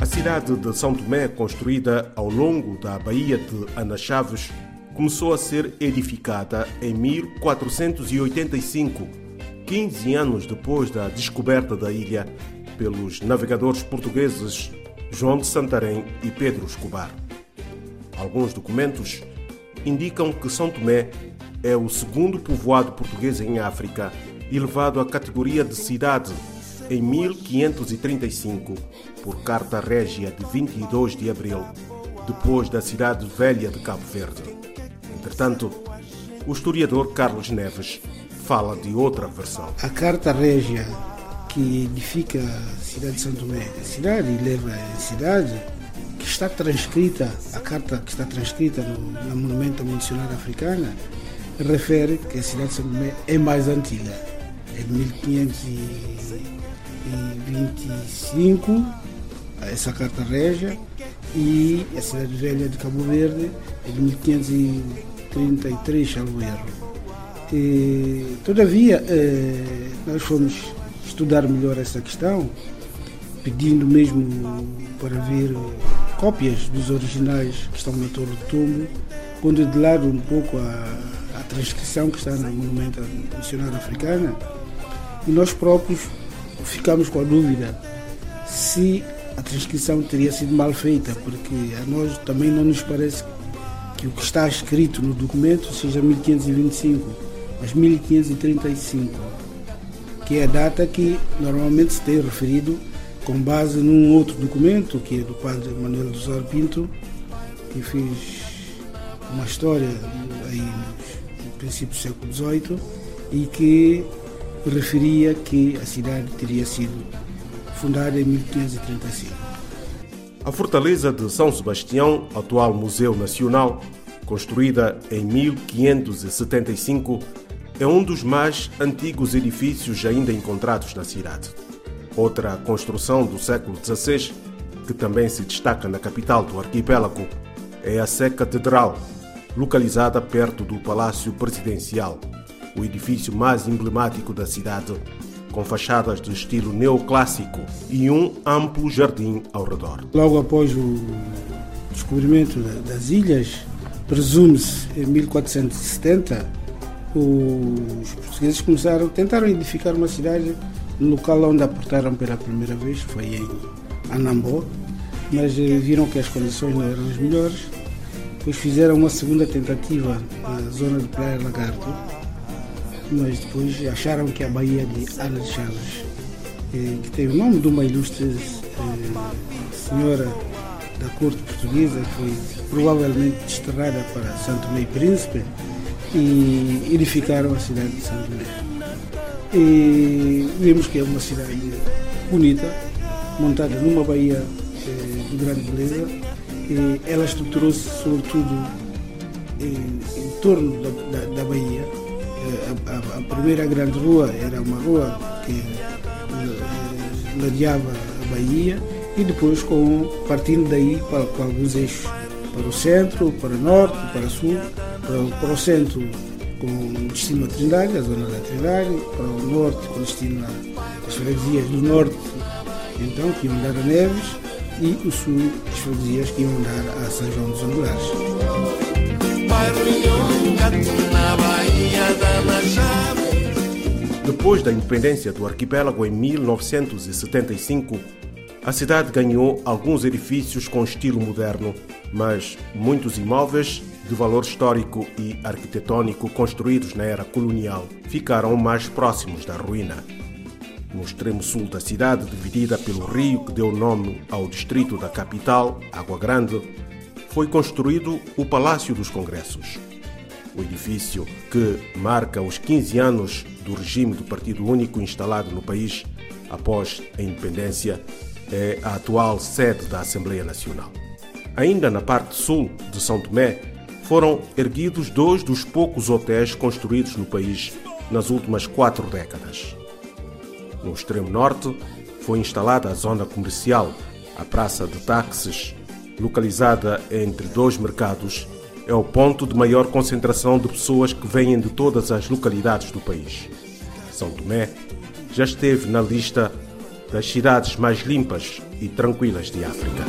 A cidade de São Tomé, construída ao longo da Baía de Ana Chaves, começou a ser edificada em 1485, 15 anos depois da descoberta da ilha pelos navegadores portugueses João de Santarém e Pedro Escobar. Alguns documentos indicam que São Tomé é o segundo povoado português em África, elevado à categoria de cidade em 1535 por Carta Régia de 22 de abril, depois da cidade velha de Cabo Verde. Entretanto, o historiador Carlos Neves fala de outra versão. A Carta Régia que edifica a cidade de Santo Tomé, a cidade e leva a cidade, está transcrita, a carta que está transcrita no, na Monumento à Missionária Africana, refere que a cidade de Santo Tomé é mais antiga, é de 1525, essa carta régia, e a cidade velha de Cabo Verde é de 1533, salvo erro. E, todavia, eh, nós fomos estudar melhor essa questão, pedindo mesmo para ver cópias dos originais que estão na Torre do Túmulo, quando de lado um pouco a, a transcrição que está no Monumento Missionário Africana, e nós próprios ficamos com a dúvida se a transcrição teria sido mal feita, porque a nós também não nos parece que o que está escrito no documento seja 1525, mas 1535 que é a data que normalmente se tem referido com base num outro documento, que é do padre Manuel dos Osório Pinto, que fez uma história aí no princípio do século XVIII e que referia que a cidade teria sido fundada em 1535. A fortaleza de São Sebastião, atual Museu Nacional, construída em 1575, é um dos mais antigos edifícios ainda encontrados na cidade. Outra construção do século XVI, que também se destaca na capital do arquipélago, é a Sé Catedral, localizada perto do Palácio Presidencial, o edifício mais emblemático da cidade, com fachadas de estilo neoclássico e um amplo jardim ao redor. Logo após o descobrimento das ilhas, presume-se em 1470, os portugueses começaram, tentaram edificar uma cidade no local onde aportaram pela primeira vez, foi em Anambó, mas eh, viram que as condições não eram as melhores, depois fizeram uma segunda tentativa na zona de Praia Lagarto, mas depois acharam que a Baía de Chaves, eh, que tem o nome de uma ilustre eh, senhora da corte portuguesa, foi provavelmente desterrada para Santo Meio Príncipe, e edificaram a cidade de São José. E vimos que é uma cidade bonita, montada numa baía eh, de grande beleza. E ela estruturou-se sobretudo em, em torno da, da, da baía. Eh, a, a, a, primeira grande rua era uma rua que eh, ladeava a baía e depois com, partindo daí para, para alguns eixos, para o centro, para o norte, para o sul, para, para o centro com destino a Trindade, a zona da Trindade, para o norte com destino às freguesias do norte, então, que iam dar a Neves, e o sul, as freguesias que iam dar a São João dos Angulares. Depois da independência do arquipélago em 1975, a cidade ganhou alguns edifícios com estilo moderno, mas muitos imóveis de valor histórico e arquitetônico construídos na era colonial ficaram mais próximos da ruína. No extremo sul da cidade, dividida pelo rio que deu nome ao distrito da capital, Água Grande, foi construído o Palácio dos Congressos. O edifício, que marca os 15 anos do regime do Partido Único instalado no país após a independência, é a atual sede da Assembleia Nacional. Ainda na parte sul de São Tomé, foram erguidos dois dos poucos hotéis construídos no país nas últimas quatro décadas. No extremo norte, foi instalada a zona comercial, a Praça de Táxis, localizada entre dois mercados, é o ponto de maior concentração de pessoas que vêm de todas as localidades do país. São Tomé já esteve na lista das cidades mais limpas e tranquilas de África.